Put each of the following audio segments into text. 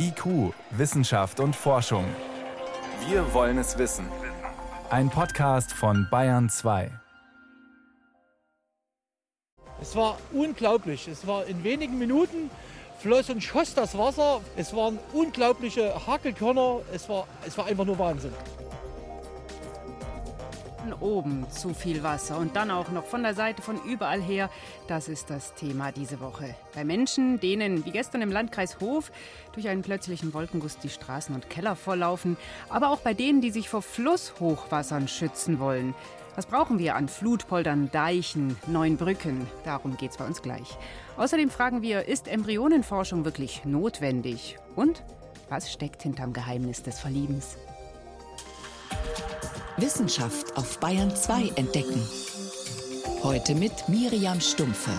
IQ, Wissenschaft und Forschung. Wir wollen es wissen. Ein Podcast von Bayern 2. Es war unglaublich. Es war in wenigen Minuten floss und schoss das Wasser. Es waren unglaubliche Hakelkörner. Es war, es war einfach nur Wahnsinn oben zu viel Wasser und dann auch noch von der Seite von überall her. Das ist das Thema diese Woche. Bei Menschen, denen wie gestern im Landkreis Hof durch einen plötzlichen Wolkenguss die Straßen und Keller volllaufen, aber auch bei denen, die sich vor Flusshochwassern schützen wollen. Was brauchen wir an Flutpoldern, Deichen, neuen Brücken? Darum geht es bei uns gleich. Außerdem fragen wir, ist Embryonenforschung wirklich notwendig? Und was steckt hinterm Geheimnis des Verliebens? Wissenschaft auf Bayern 2 entdecken. Heute mit Miriam Stumpfe.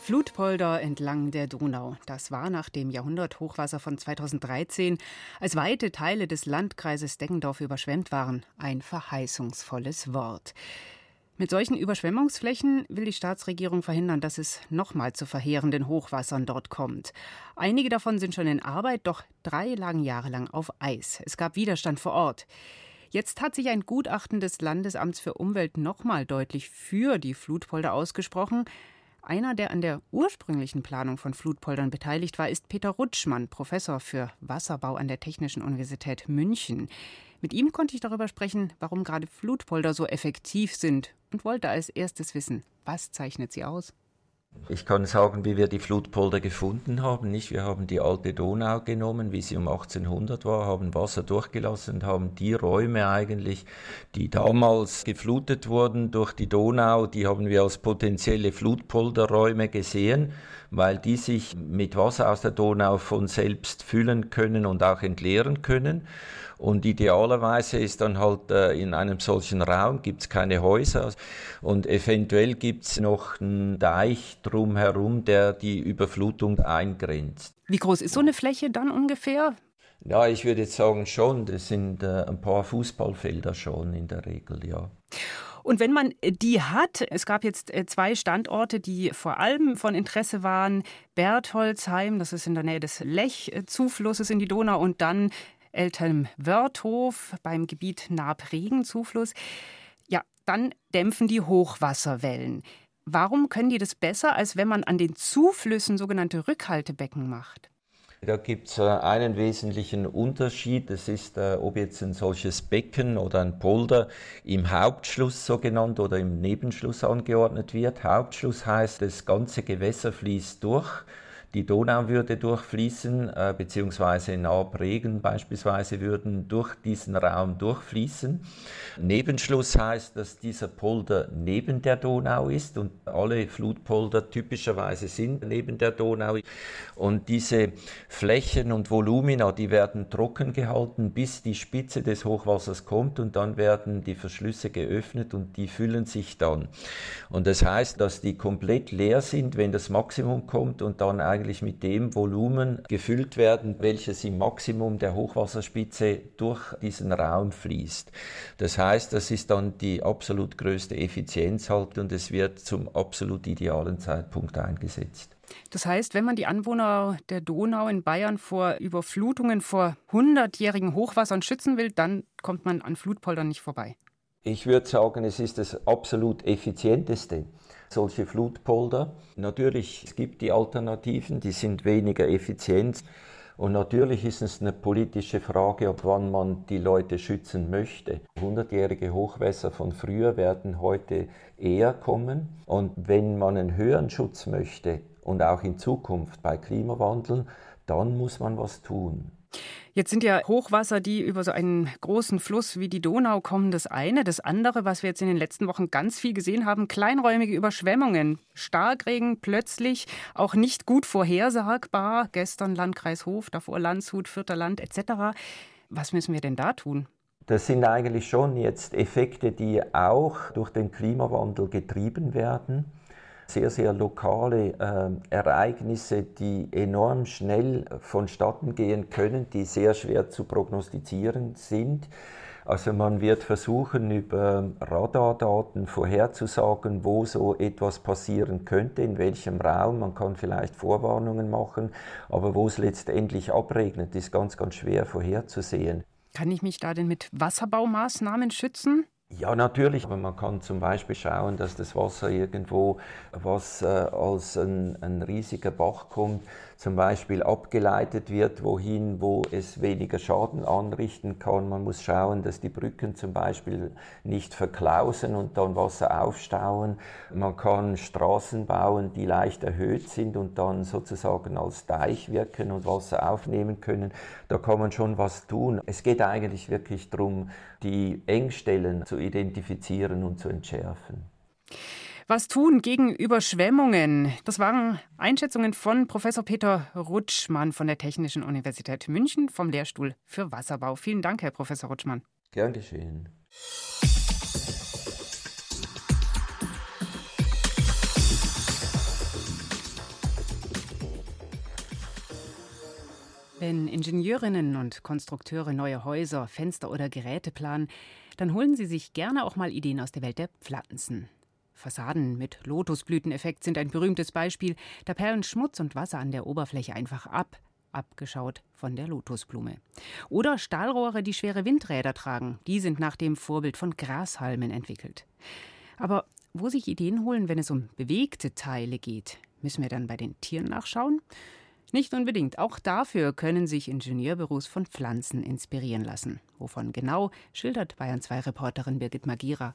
Flutpolder entlang der Donau. Das war nach dem Jahrhunderthochwasser von 2013, als weite Teile des Landkreises Deggendorf überschwemmt waren, ein verheißungsvolles Wort. Mit solchen Überschwemmungsflächen will die Staatsregierung verhindern, dass es nochmal zu verheerenden Hochwassern dort kommt. Einige davon sind schon in Arbeit, doch drei lagen jahrelang auf Eis. Es gab Widerstand vor Ort. Jetzt hat sich ein Gutachten des Landesamts für Umwelt nochmal deutlich für die Flutpolder ausgesprochen. Einer, der an der ursprünglichen Planung von Flutpoldern beteiligt war, ist Peter Rutschmann, Professor für Wasserbau an der Technischen Universität München. Mit ihm konnte ich darüber sprechen, warum gerade Flutpolder so effektiv sind und wollte als erstes wissen, was zeichnet sie aus? Ich kann sagen, wie wir die Flutpolder gefunden haben. Nicht, wir haben die alte Donau genommen, wie sie um 1800 war, haben Wasser durchgelassen und haben die Räume eigentlich, die damals geflutet wurden durch die Donau, die haben wir als potenzielle Flutpolderräume gesehen weil die sich mit Wasser aus der Donau von selbst füllen können und auch entleeren können. Und idealerweise ist dann halt äh, in einem solchen Raum gibt es keine Häuser und eventuell gibt es noch einen Deich drumherum, der die Überflutung eingrenzt. Wie groß ist so eine Fläche dann ungefähr? Ja, ich würde jetzt sagen schon, das sind äh, ein paar Fußballfelder schon in der Regel, ja. Und wenn man die hat, es gab jetzt äh, zwei Standorte, die vor allem von Interesse waren. Bertholdsheim, das ist in der Nähe des Lech-Zuflusses in die Donau, und dann Eltelm-Wörthof beim Gebiet Naab-Regen-Zufluss. Ja, dann dämpfen die Hochwasserwellen. Warum können die das besser, als wenn man an den Zuflüssen sogenannte Rückhaltebecken macht? Da gibt es äh, einen wesentlichen Unterschied. Das ist, äh, ob jetzt ein solches Becken oder ein Polder im Hauptschluss so genannt oder im Nebenschluss angeordnet wird. Hauptschluss heißt, das ganze Gewässer fließt durch die Donau würde durchfließen, äh, beziehungsweise Nabregen beispielsweise würden durch diesen Raum durchfließen. Nebenschluss heißt, dass dieser Polder neben der Donau ist und alle Flutpolder typischerweise sind neben der Donau. Und diese Flächen und Volumina, die werden trocken gehalten, bis die Spitze des Hochwassers kommt und dann werden die Verschlüsse geöffnet und die füllen sich dann. Und das heißt, dass die komplett leer sind, wenn das Maximum kommt und dann eigentlich eigentlich mit dem Volumen gefüllt werden, welches im Maximum der Hochwasserspitze durch diesen Raum fließt. Das heißt, das ist dann die absolut größte Effizienz halt und es wird zum absolut idealen Zeitpunkt eingesetzt. Das heißt, wenn man die Anwohner der Donau in Bayern vor Überflutungen, vor hundertjährigen Hochwassern schützen will, dann kommt man an Flutpoldern nicht vorbei. Ich würde sagen, es ist das absolut effizienteste solche Flutpolder. Natürlich, es gibt die Alternativen, die sind weniger effizient. Und natürlich ist es eine politische Frage, ob wann man die Leute schützen möchte. Hundertjährige Hochwässer von früher werden heute eher kommen. Und wenn man einen höheren Schutz möchte und auch in Zukunft bei Klimawandel, dann muss man was tun. Jetzt sind ja Hochwasser, die über so einen großen Fluss wie die Donau kommen, das eine. Das andere, was wir jetzt in den letzten Wochen ganz viel gesehen haben, kleinräumige Überschwemmungen. Starkregen plötzlich, auch nicht gut vorhersagbar. Gestern Landkreis Hof, davor Landshut, Vierter Land etc. Was müssen wir denn da tun? Das sind eigentlich schon jetzt Effekte, die auch durch den Klimawandel getrieben werden sehr, sehr lokale äh, Ereignisse, die enorm schnell vonstatten gehen können, die sehr schwer zu prognostizieren sind. Also man wird versuchen, über Radardaten vorherzusagen, wo so etwas passieren könnte, in welchem Raum. Man kann vielleicht Vorwarnungen machen, aber wo es letztendlich abregnet, ist ganz, ganz schwer vorherzusehen. Kann ich mich da denn mit Wasserbaumaßnahmen schützen? Ja, natürlich, aber man kann zum Beispiel schauen, dass das Wasser irgendwo, was äh, als ein, ein riesiger Bach kommt, zum Beispiel abgeleitet wird, wohin, wo es weniger Schaden anrichten kann. Man muss schauen, dass die Brücken zum Beispiel nicht verklausen und dann Wasser aufstauen. Man kann Straßen bauen, die leicht erhöht sind und dann sozusagen als Deich wirken und Wasser aufnehmen können. Da kann man schon was tun. Es geht eigentlich wirklich darum, die Engstellen zu identifizieren und zu entschärfen. Was tun gegen Überschwemmungen? Das waren Einschätzungen von Professor Peter Rutschmann von der Technischen Universität München vom Lehrstuhl für Wasserbau. Vielen Dank, Herr Professor Rutschmann. Gern geschehen. Wenn Ingenieurinnen und Konstrukteure neue Häuser, Fenster oder Geräte planen, dann holen sie sich gerne auch mal Ideen aus der Welt der Pflanzen. Fassaden mit Lotusblüteneffekt sind ein berühmtes Beispiel. Da perlen Schmutz und Wasser an der Oberfläche einfach ab, abgeschaut von der Lotusblume. Oder Stahlrohre, die schwere Windräder tragen. Die sind nach dem Vorbild von Grashalmen entwickelt. Aber wo sich Ideen holen, wenn es um bewegte Teile geht, müssen wir dann bei den Tieren nachschauen? Nicht unbedingt. Auch dafür können sich Ingenieurbüros von Pflanzen inspirieren lassen. Wovon genau, schildert Bayern 2 Reporterin Birgit Magira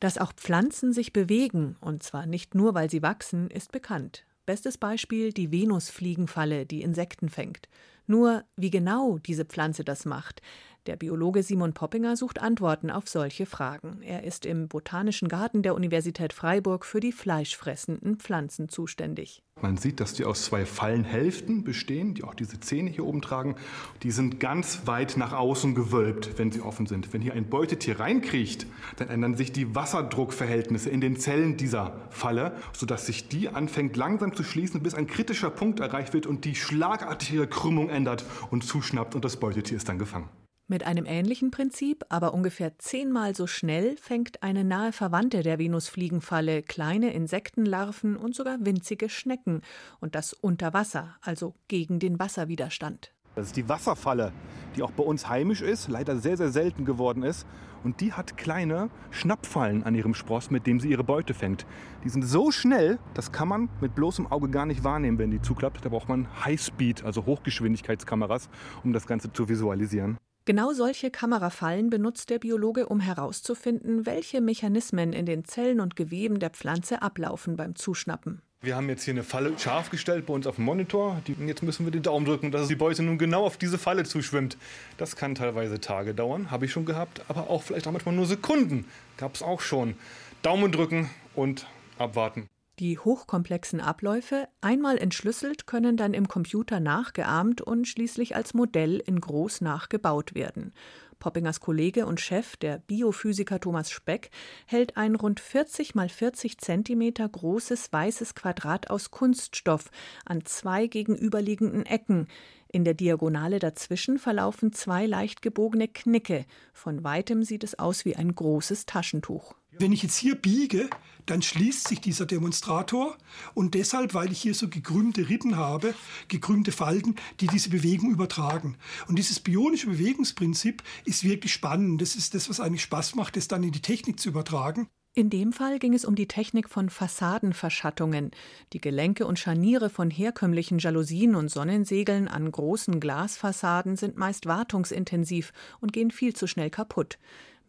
dass auch Pflanzen sich bewegen, und zwar nicht nur, weil sie wachsen, ist bekannt. Bestes Beispiel die Venusfliegenfalle, die Insekten fängt. Nur wie genau diese Pflanze das macht, der Biologe Simon Poppinger sucht Antworten auf solche Fragen. Er ist im Botanischen Garten der Universität Freiburg für die fleischfressenden Pflanzen zuständig. Man sieht, dass die aus zwei Fallenhälften bestehen, die auch diese Zähne hier oben tragen. Die sind ganz weit nach außen gewölbt, wenn sie offen sind. Wenn hier ein Beutetier reinkriecht, dann ändern sich die Wasserdruckverhältnisse in den Zellen dieser Falle, sodass sich die anfängt langsam zu schließen, bis ein kritischer Punkt erreicht wird und die schlagartige Krümmung ändert und zuschnappt und das Beutetier ist dann gefangen. Mit einem ähnlichen Prinzip, aber ungefähr zehnmal so schnell, fängt eine nahe Verwandte der Venusfliegenfalle kleine Insektenlarven und sogar winzige Schnecken. Und das unter Wasser, also gegen den Wasserwiderstand. Das ist die Wasserfalle, die auch bei uns heimisch ist, leider sehr, sehr selten geworden ist. Und die hat kleine Schnappfallen an ihrem Spross, mit dem sie ihre Beute fängt. Die sind so schnell, das kann man mit bloßem Auge gar nicht wahrnehmen, wenn die zuklappt. Da braucht man Highspeed, also Hochgeschwindigkeitskameras, um das Ganze zu visualisieren. Genau solche Kamerafallen benutzt der Biologe, um herauszufinden, welche Mechanismen in den Zellen und Geweben der Pflanze ablaufen beim Zuschnappen. Wir haben jetzt hier eine Falle scharf gestellt bei uns auf dem Monitor. jetzt müssen wir den Daumen drücken, dass die Beute nun genau auf diese Falle zuschwimmt. Das kann teilweise Tage dauern, habe ich schon gehabt, aber auch vielleicht auch manchmal nur Sekunden. Gab es auch schon. Daumen drücken und abwarten. Die hochkomplexen Abläufe, einmal entschlüsselt, können dann im Computer nachgeahmt und schließlich als Modell in groß nachgebaut werden. Poppingers Kollege und Chef, der Biophysiker Thomas Speck, hält ein rund 40 mal 40 Zentimeter großes weißes Quadrat aus Kunststoff an zwei gegenüberliegenden Ecken. In der Diagonale dazwischen verlaufen zwei leicht gebogene Knicke. Von weitem sieht es aus wie ein großes Taschentuch. Wenn ich jetzt hier biege, dann schließt sich dieser Demonstrator und deshalb, weil ich hier so gekrümmte Rippen habe, gekrümmte Falten, die diese Bewegung übertragen. Und dieses bionische Bewegungsprinzip ist wirklich spannend. Das ist das, was eigentlich Spaß macht, das dann in die Technik zu übertragen. In dem Fall ging es um die Technik von Fassadenverschattungen. Die Gelenke und Scharniere von herkömmlichen Jalousien und Sonnensegeln an großen Glasfassaden sind meist wartungsintensiv und gehen viel zu schnell kaputt.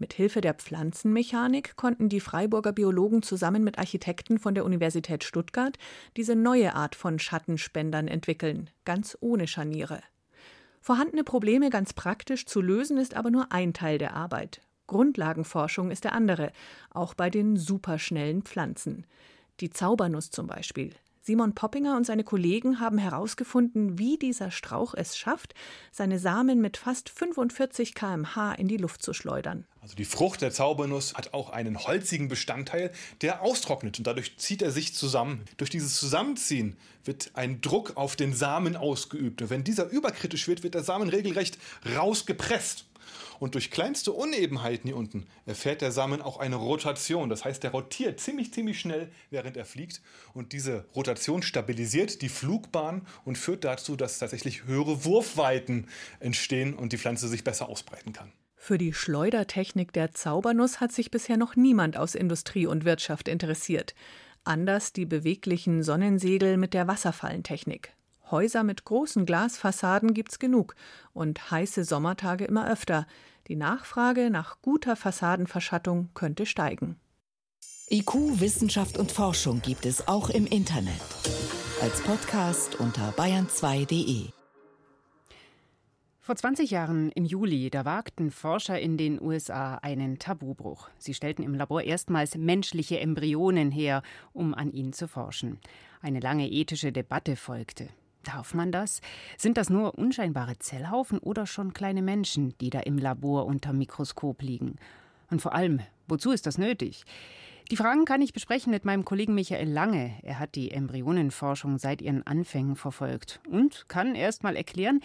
Mit Hilfe der Pflanzenmechanik konnten die Freiburger Biologen zusammen mit Architekten von der Universität Stuttgart diese neue Art von Schattenspendern entwickeln, ganz ohne Scharniere. Vorhandene Probleme ganz praktisch zu lösen ist aber nur ein Teil der Arbeit. Grundlagenforschung ist der andere, auch bei den superschnellen Pflanzen. Die Zaubernuss zum Beispiel. Simon Poppinger und seine Kollegen haben herausgefunden, wie dieser Strauch es schafft, seine Samen mit fast 45 km/h in die Luft zu schleudern. Also die Frucht der Zaubernuss hat auch einen holzigen Bestandteil, der austrocknet und dadurch zieht er sich zusammen. Durch dieses Zusammenziehen wird ein Druck auf den Samen ausgeübt. Und wenn dieser überkritisch wird, wird der Samen regelrecht rausgepresst. Und durch kleinste Unebenheiten hier unten erfährt der Samen auch eine Rotation. Das heißt, der rotiert ziemlich, ziemlich schnell, während er fliegt. Und diese Rotation stabilisiert die Flugbahn und führt dazu, dass tatsächlich höhere Wurfweiten entstehen und die Pflanze sich besser ausbreiten kann. Für die Schleudertechnik der Zaubernuss hat sich bisher noch niemand aus Industrie und Wirtschaft interessiert. Anders die beweglichen Sonnensegel mit der Wasserfallentechnik. Häuser mit großen Glasfassaden gibt's genug und heiße Sommertage immer öfter. Die Nachfrage nach guter Fassadenverschattung könnte steigen. IQ, Wissenschaft und Forschung gibt es auch im Internet. Als Podcast unter bayern2.de. Vor 20 Jahren im Juli, da wagten Forscher in den USA einen Tabubruch. Sie stellten im Labor erstmals menschliche Embryonen her, um an ihnen zu forschen. Eine lange ethische Debatte folgte. Darf man das? Sind das nur unscheinbare Zellhaufen oder schon kleine Menschen, die da im Labor unter Mikroskop liegen? Und vor allem, wozu ist das nötig? Die Fragen kann ich besprechen mit meinem Kollegen Michael Lange. Er hat die Embryonenforschung seit ihren Anfängen verfolgt und kann erst mal erklären,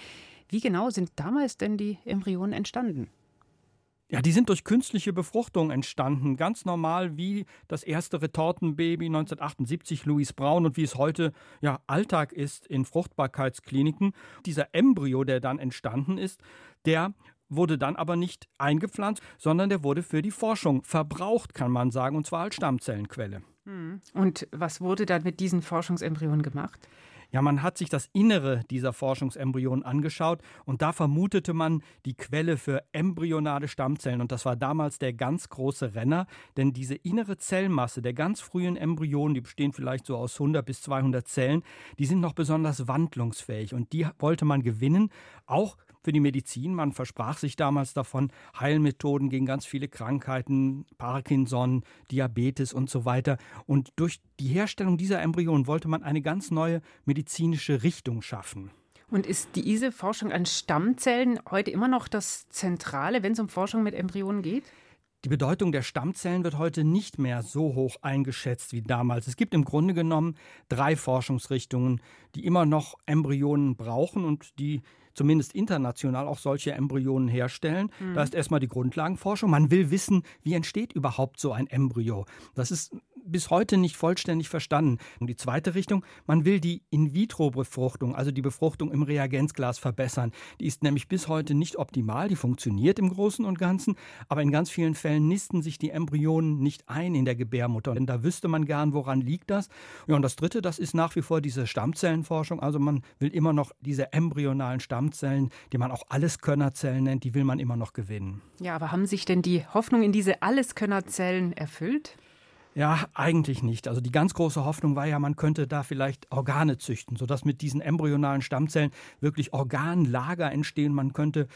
wie genau sind damals denn die Embryonen entstanden? Ja, die sind durch künstliche Befruchtung entstanden, ganz normal wie das erste Retortenbaby 1978 Louis Braun und wie es heute ja Alltag ist in Fruchtbarkeitskliniken. Dieser Embryo, der dann entstanden ist, der wurde dann aber nicht eingepflanzt, sondern der wurde für die Forschung verbraucht, kann man sagen, und zwar als Stammzellenquelle. Hm. Und was wurde dann mit diesen Forschungsembryonen gemacht? Ja, man hat sich das Innere dieser Forschungsembryonen angeschaut und da vermutete man die Quelle für embryonale Stammzellen. Und das war damals der ganz große Renner, denn diese innere Zellmasse der ganz frühen Embryonen, die bestehen vielleicht so aus 100 bis 200 Zellen, die sind noch besonders wandlungsfähig und die wollte man gewinnen, auch für die Medizin. Man versprach sich damals davon Heilmethoden gegen ganz viele Krankheiten, Parkinson, Diabetes und so weiter. Und durch die Herstellung dieser Embryonen wollte man eine ganz neue medizinische Richtung schaffen. Und ist diese Forschung an Stammzellen heute immer noch das Zentrale, wenn es um Forschung mit Embryonen geht? Die Bedeutung der Stammzellen wird heute nicht mehr so hoch eingeschätzt wie damals. Es gibt im Grunde genommen drei Forschungsrichtungen, die immer noch Embryonen brauchen und die zumindest international auch solche Embryonen herstellen. Mhm. Da ist erstmal die Grundlagenforschung. Man will wissen, wie entsteht überhaupt so ein Embryo. Das ist bis heute nicht vollständig verstanden. Und die zweite Richtung, man will die In-vitro-Befruchtung, also die Befruchtung im Reagenzglas verbessern. Die ist nämlich bis heute nicht optimal, die funktioniert im Großen und Ganzen, aber in ganz vielen Fällen nisten sich die Embryonen nicht ein in der Gebärmutter. Denn da wüsste man gern, woran liegt das. Ja, und das dritte, das ist nach wie vor diese Stammzellenforschung. Also man will immer noch diese embryonalen Stammzellen die man auch Alleskönnerzellen nennt, die will man immer noch gewinnen. Ja, aber haben sich denn die Hoffnungen in diese Alleskönnerzellen erfüllt? Ja, eigentlich nicht. Also die ganz große Hoffnung war ja, man könnte da vielleicht Organe züchten, sodass mit diesen embryonalen Stammzellen wirklich Organlager entstehen. Man könnte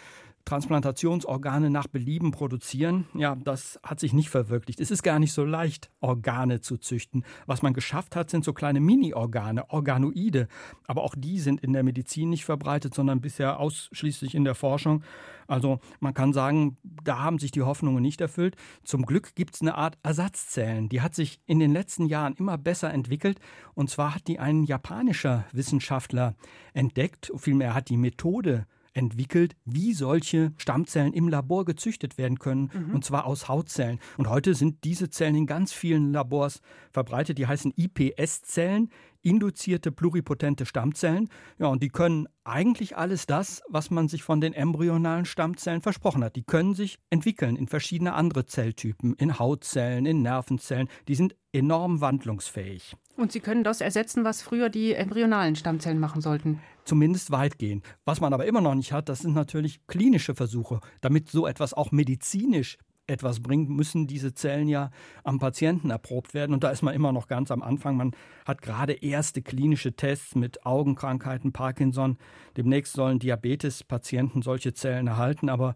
Transplantationsorgane nach Belieben produzieren, ja, das hat sich nicht verwirklicht. Es ist gar nicht so leicht, Organe zu züchten. Was man geschafft hat, sind so kleine Mini-Organe, Organoide. Aber auch die sind in der Medizin nicht verbreitet, sondern bisher ausschließlich in der Forschung. Also man kann sagen, da haben sich die Hoffnungen nicht erfüllt. Zum Glück gibt es eine Art Ersatzzellen. Die hat sich in den letzten Jahren immer besser entwickelt. Und zwar hat die ein japanischer Wissenschaftler entdeckt, vielmehr hat die Methode entwickelt, wie solche Stammzellen im Labor gezüchtet werden können, mhm. und zwar aus Hautzellen. Und heute sind diese Zellen in ganz vielen Labors verbreitet. Die heißen IPS-Zellen, induzierte pluripotente Stammzellen. Ja, und die können eigentlich alles das, was man sich von den embryonalen Stammzellen versprochen hat. Die können sich entwickeln in verschiedene andere Zelltypen, in Hautzellen, in Nervenzellen. Die sind enorm wandlungsfähig. Und Sie können das ersetzen, was früher die embryonalen Stammzellen machen sollten? Zumindest weitgehend. Was man aber immer noch nicht hat, das sind natürlich klinische Versuche. Damit so etwas auch medizinisch etwas bringt, müssen diese Zellen ja am Patienten erprobt werden. Und da ist man immer noch ganz am Anfang. Man hat gerade erste klinische Tests mit Augenkrankheiten, Parkinson. Demnächst sollen Diabetes-Patienten solche Zellen erhalten. Aber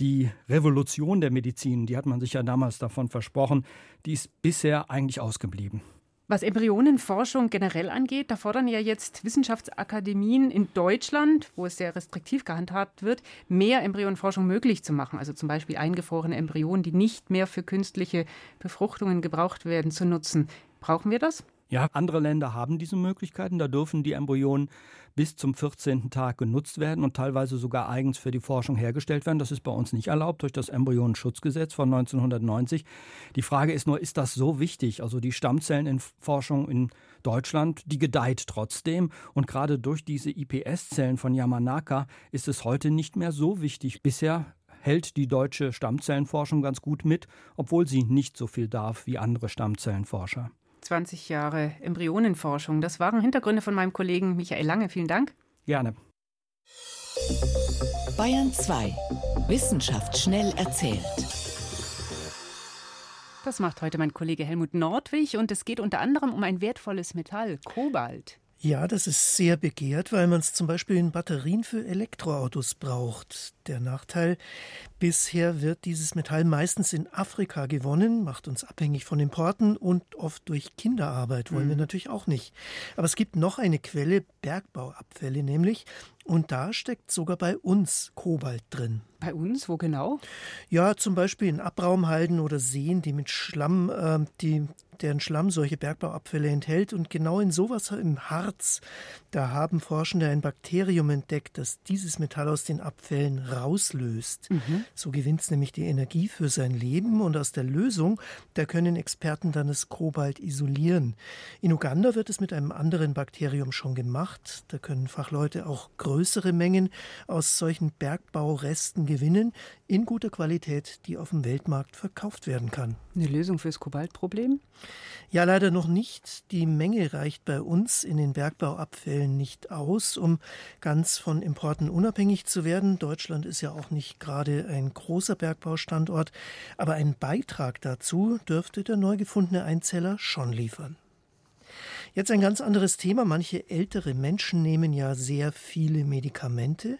die Revolution der Medizin, die hat man sich ja damals davon versprochen, die ist bisher eigentlich ausgeblieben. Was Embryonenforschung generell angeht, da fordern ja jetzt Wissenschaftsakademien in Deutschland, wo es sehr restriktiv gehandhabt wird, mehr Embryonenforschung möglich zu machen. Also zum Beispiel eingefrorene Embryonen, die nicht mehr für künstliche Befruchtungen gebraucht werden, zu nutzen. Brauchen wir das? Ja, andere Länder haben diese Möglichkeiten. Da dürfen die Embryonen bis zum 14. Tag genutzt werden und teilweise sogar eigens für die Forschung hergestellt werden. Das ist bei uns nicht erlaubt durch das Embryonenschutzgesetz von 1990. Die Frage ist nur, ist das so wichtig? Also die Stammzellenforschung in Deutschland, die gedeiht trotzdem. Und gerade durch diese IPS-Zellen von Yamanaka ist es heute nicht mehr so wichtig. Bisher hält die deutsche Stammzellenforschung ganz gut mit, obwohl sie nicht so viel darf wie andere Stammzellenforscher. 20 Jahre Embryonenforschung. Das waren Hintergründe von meinem Kollegen Michael Lange. Vielen Dank. Gerne. Bayern 2. Wissenschaft schnell erzählt. Das macht heute mein Kollege Helmut Nordwig und es geht unter anderem um ein wertvolles Metall, Kobalt. Ja, das ist sehr begehrt, weil man es zum Beispiel in Batterien für Elektroautos braucht. Der Nachteil, bisher wird dieses Metall meistens in Afrika gewonnen, macht uns abhängig von Importen und oft durch Kinderarbeit, wollen mhm. wir natürlich auch nicht. Aber es gibt noch eine Quelle, Bergbauabfälle nämlich, und da steckt sogar bei uns Kobalt drin. Bei uns? Wo genau? Ja, zum Beispiel in Abraumhalden oder Seen, die mit Schlamm, äh, die deren Schlamm solche Bergbauabfälle enthält. Und genau in sowas im Harz, da haben Forschende ein Bakterium entdeckt, das dieses Metall aus den Abfällen rauslöst. Mhm. So gewinnt es nämlich die Energie für sein Leben und aus der Lösung, da können Experten dann das Kobalt isolieren. In Uganda wird es mit einem anderen Bakterium schon gemacht. Da können Fachleute auch größere Mengen aus solchen Bergbauresten gewinnen, in guter Qualität, die auf dem Weltmarkt verkauft werden kann. Eine Lösung fürs Kobaltproblem? Ja, leider noch nicht. Die Menge reicht bei uns in den Bergbauabfällen nicht aus, um ganz von Importen unabhängig zu werden. Deutschland ist ja auch nicht gerade ein großer Bergbaustandort, aber einen Beitrag dazu dürfte der neu gefundene Einzeller schon liefern. Jetzt ein ganz anderes Thema. Manche ältere Menschen nehmen ja sehr viele Medikamente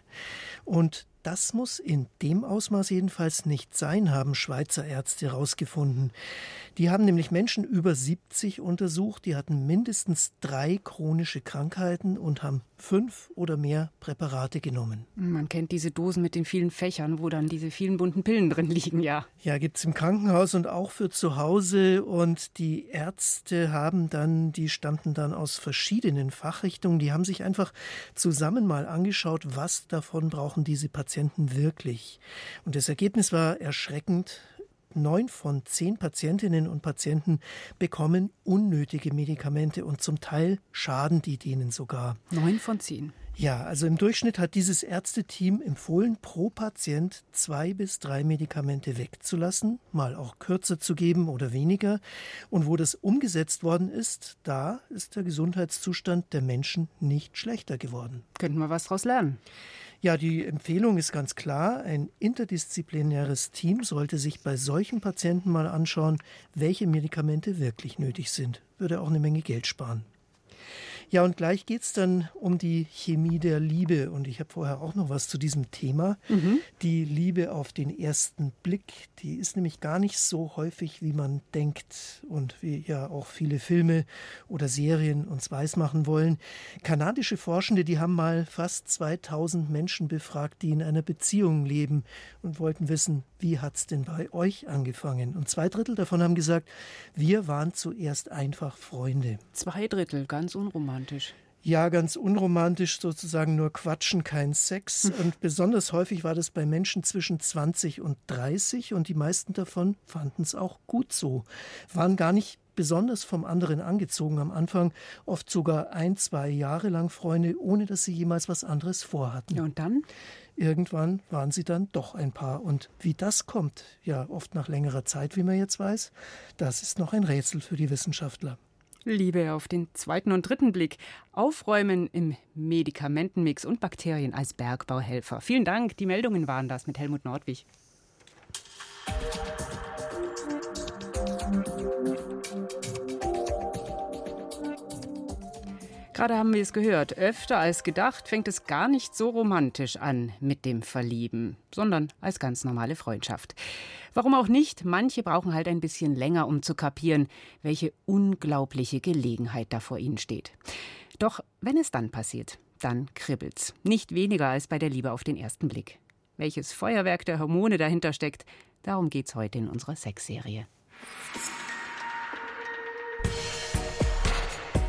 und das muss in dem Ausmaß jedenfalls nicht sein, haben Schweizer Ärzte herausgefunden. Die haben nämlich Menschen über 70 untersucht, die hatten mindestens drei chronische Krankheiten und haben fünf oder mehr Präparate genommen. Man kennt diese Dosen mit den vielen Fächern, wo dann diese vielen bunten Pillen drin liegen, ja. Ja, gibt es im Krankenhaus und auch für zu Hause. Und die Ärzte haben dann, die stammten dann aus verschiedenen Fachrichtungen, die haben sich einfach zusammen mal angeschaut, was davon brauchen diese Patienten Patienten wirklich. Und das Ergebnis war erschreckend. Neun von zehn Patientinnen und Patienten bekommen unnötige Medikamente und zum Teil schaden die denen sogar. Neun von zehn. Ja, also im Durchschnitt hat dieses Ärzteteam empfohlen, pro Patient zwei bis drei Medikamente wegzulassen, mal auch kürzer zu geben oder weniger. Und wo das umgesetzt worden ist, da ist der Gesundheitszustand der Menschen nicht schlechter geworden. Könnten wir was daraus lernen? Ja, die Empfehlung ist ganz klar. Ein interdisziplinäres Team sollte sich bei solchen Patienten mal anschauen, welche Medikamente wirklich nötig sind. Würde auch eine Menge Geld sparen. Ja, und gleich geht es dann um die Chemie der Liebe. Und ich habe vorher auch noch was zu diesem Thema. Mhm. Die Liebe auf den ersten Blick, die ist nämlich gar nicht so häufig, wie man denkt und wie ja auch viele Filme oder Serien uns weismachen wollen. Kanadische Forschende, die haben mal fast 2000 Menschen befragt, die in einer Beziehung leben und wollten wissen, wie hat es denn bei euch angefangen? Und zwei Drittel davon haben gesagt, wir waren zuerst einfach Freunde. Zwei Drittel, ganz unromantisch. Ja, ganz unromantisch sozusagen nur Quatschen, kein Sex. Hm. Und besonders häufig war das bei Menschen zwischen 20 und 30 und die meisten davon fanden es auch gut so. Waren gar nicht besonders vom anderen angezogen am Anfang, oft sogar ein, zwei Jahre lang Freunde, ohne dass sie jemals was anderes vorhatten. Ja, und dann? Irgendwann waren sie dann doch ein Paar. Und wie das kommt, ja oft nach längerer Zeit, wie man jetzt weiß, das ist noch ein Rätsel für die Wissenschaftler. Liebe auf den zweiten und dritten Blick. Aufräumen im Medikamentenmix und Bakterien als Bergbauhelfer. Vielen Dank. Die Meldungen waren das mit Helmut Nordwig. Gerade haben wir es gehört. Öfter als gedacht fängt es gar nicht so romantisch an mit dem Verlieben, sondern als ganz normale Freundschaft. Warum auch nicht? Manche brauchen halt ein bisschen länger, um zu kapieren, welche unglaubliche Gelegenheit da vor ihnen steht. Doch wenn es dann passiert, dann kribbelt's. Nicht weniger als bei der Liebe auf den ersten Blick. Welches Feuerwerk der Hormone dahinter steckt, darum geht's heute in unserer Sexserie.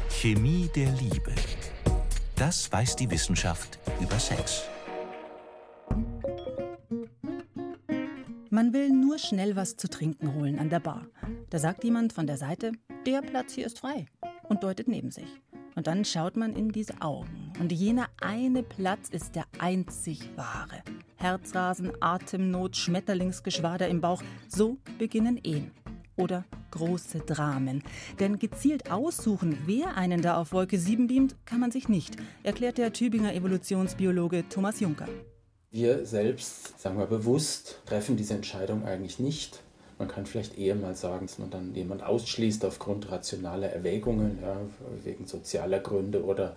Chemie der Liebe. Das weiß die Wissenschaft über Sex. Man will nur schnell was zu trinken holen an der Bar. Da sagt jemand von der Seite, der Platz hier ist frei und deutet neben sich. Und dann schaut man in diese Augen. Und jener eine Platz ist der einzig wahre. Herzrasen, Atemnot, Schmetterlingsgeschwader im Bauch, so beginnen Ehen. Oder große Dramen. Denn gezielt aussuchen, wer einen da auf Wolke 7 beamt, kann man sich nicht, erklärt der Tübinger Evolutionsbiologe Thomas Juncker. Wir selbst, sagen wir bewusst, treffen diese Entscheidung eigentlich nicht. Man kann vielleicht eher mal sagen, dass man dann jemand ausschließt aufgrund rationaler Erwägungen, ja, wegen sozialer Gründe oder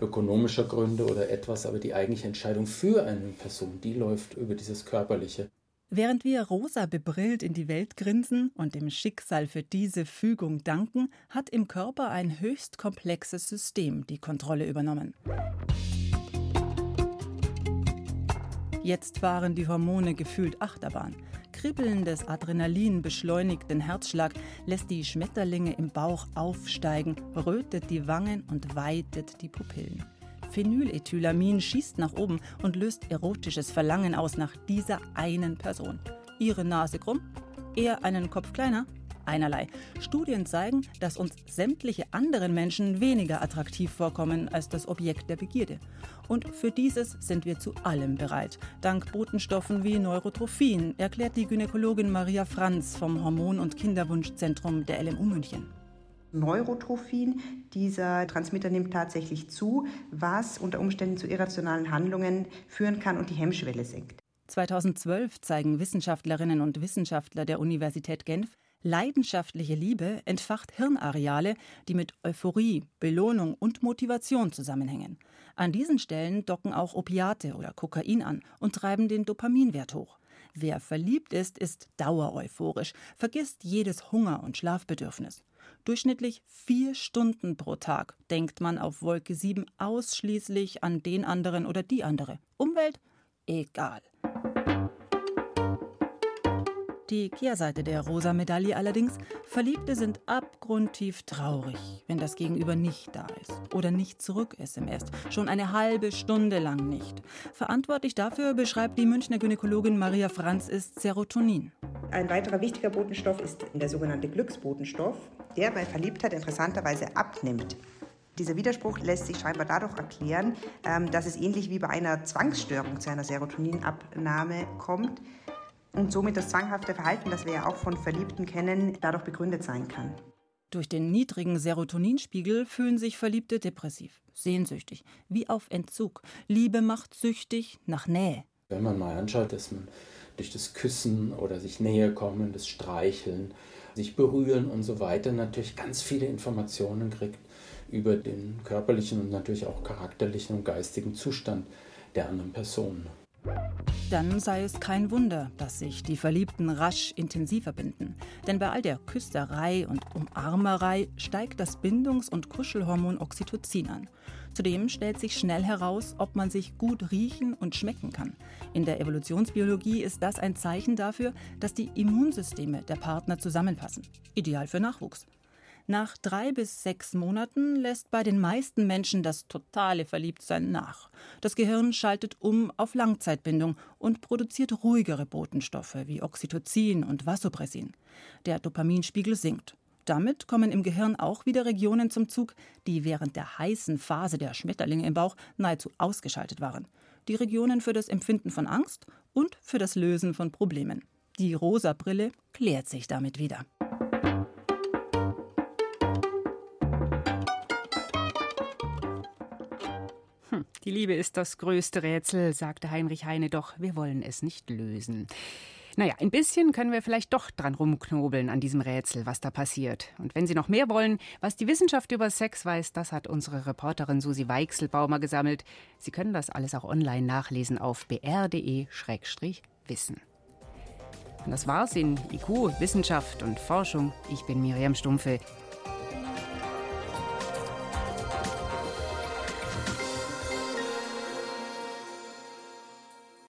ökonomischer Gründe oder etwas, aber die eigentliche Entscheidung für eine Person, die läuft über dieses Körperliche. Während wir rosa bebrillt in die Welt grinsen und dem Schicksal für diese Fügung danken, hat im Körper ein höchst komplexes System die Kontrolle übernommen. Jetzt fahren die Hormone gefühlt Achterbahn. Kribbelndes Adrenalin beschleunigt den Herzschlag, lässt die Schmetterlinge im Bauch aufsteigen, rötet die Wangen und weitet die Pupillen. Phenylethylamin schießt nach oben und löst erotisches Verlangen aus nach dieser einen Person. Ihre Nase krumm, er einen Kopf kleiner, einerlei. Studien zeigen, dass uns sämtliche anderen Menschen weniger attraktiv vorkommen als das Objekt der Begierde. Und für dieses sind wir zu allem bereit. Dank Botenstoffen wie Neurotrophin, erklärt die Gynäkologin Maria Franz vom Hormon- und Kinderwunschzentrum der LMU München. Neurotrophin. Dieser Transmitter nimmt tatsächlich zu, was unter Umständen zu irrationalen Handlungen führen kann und die Hemmschwelle senkt. 2012 zeigen Wissenschaftlerinnen und Wissenschaftler der Universität Genf, Leidenschaftliche Liebe entfacht Hirnareale, die mit Euphorie, Belohnung und Motivation zusammenhängen. An diesen Stellen docken auch Opiate oder Kokain an und treiben den Dopaminwert hoch. Wer verliebt ist, ist dauereuphorisch, vergisst jedes Hunger- und Schlafbedürfnis. Durchschnittlich vier Stunden pro Tag denkt man auf Wolke 7 ausschließlich an den anderen oder die andere. Umwelt? Egal. Die Kehrseite der rosa Medaille allerdings, Verliebte sind abgrundtief traurig, wenn das Gegenüber nicht da ist oder nicht zurück SMS, schon eine halbe Stunde lang nicht. Verantwortlich dafür beschreibt die Münchner Gynäkologin Maria Franz ist Serotonin. Ein weiterer wichtiger Botenstoff ist der sogenannte Glücksbotenstoff, der bei Verliebtheit interessanterweise abnimmt. Dieser Widerspruch lässt sich scheinbar dadurch erklären, ähm, dass es ähnlich wie bei einer Zwangsstörung zu einer Serotoninabnahme kommt und somit das zwanghafte Verhalten, das wir ja auch von Verliebten kennen, dadurch begründet sein kann. Durch den niedrigen Serotoninspiegel fühlen sich Verliebte depressiv, sehnsüchtig, wie auf Entzug. Liebe macht süchtig nach Nähe. Wenn man mal anschaut, dass man durch das Küssen oder sich näher kommen, das Streicheln, sich berühren und so weiter natürlich ganz viele Informationen kriegt über den körperlichen und natürlich auch charakterlichen und geistigen Zustand der anderen Person. Dann sei es kein Wunder, dass sich die Verliebten rasch intensiver binden. Denn bei all der Küsserei und Umarmerei steigt das Bindungs- und Kuschelhormon Oxytocin an. Zudem stellt sich schnell heraus, ob man sich gut riechen und schmecken kann. In der Evolutionsbiologie ist das ein Zeichen dafür, dass die Immunsysteme der Partner zusammenpassen. Ideal für Nachwuchs. Nach drei bis sechs Monaten lässt bei den meisten Menschen das totale Verliebtsein nach. Das Gehirn schaltet um auf Langzeitbindung und produziert ruhigere Botenstoffe wie Oxytocin und Vasopressin. Der Dopaminspiegel sinkt. Damit kommen im Gehirn auch wieder Regionen zum Zug, die während der heißen Phase der Schmetterlinge im Bauch nahezu ausgeschaltet waren. Die Regionen für das Empfinden von Angst und für das Lösen von Problemen. Die rosa Brille klärt sich damit wieder. Die Liebe ist das größte Rätsel, sagte Heinrich Heine, doch wir wollen es nicht lösen. Naja, ein bisschen können wir vielleicht doch dran rumknobeln an diesem Rätsel, was da passiert. Und wenn Sie noch mehr wollen, was die Wissenschaft über Sex weiß, das hat unsere Reporterin Susi Weichselbaumer gesammelt. Sie können das alles auch online nachlesen auf br.de-wissen. Und das war's in IQ, Wissenschaft und Forschung. Ich bin Miriam Stumpfe.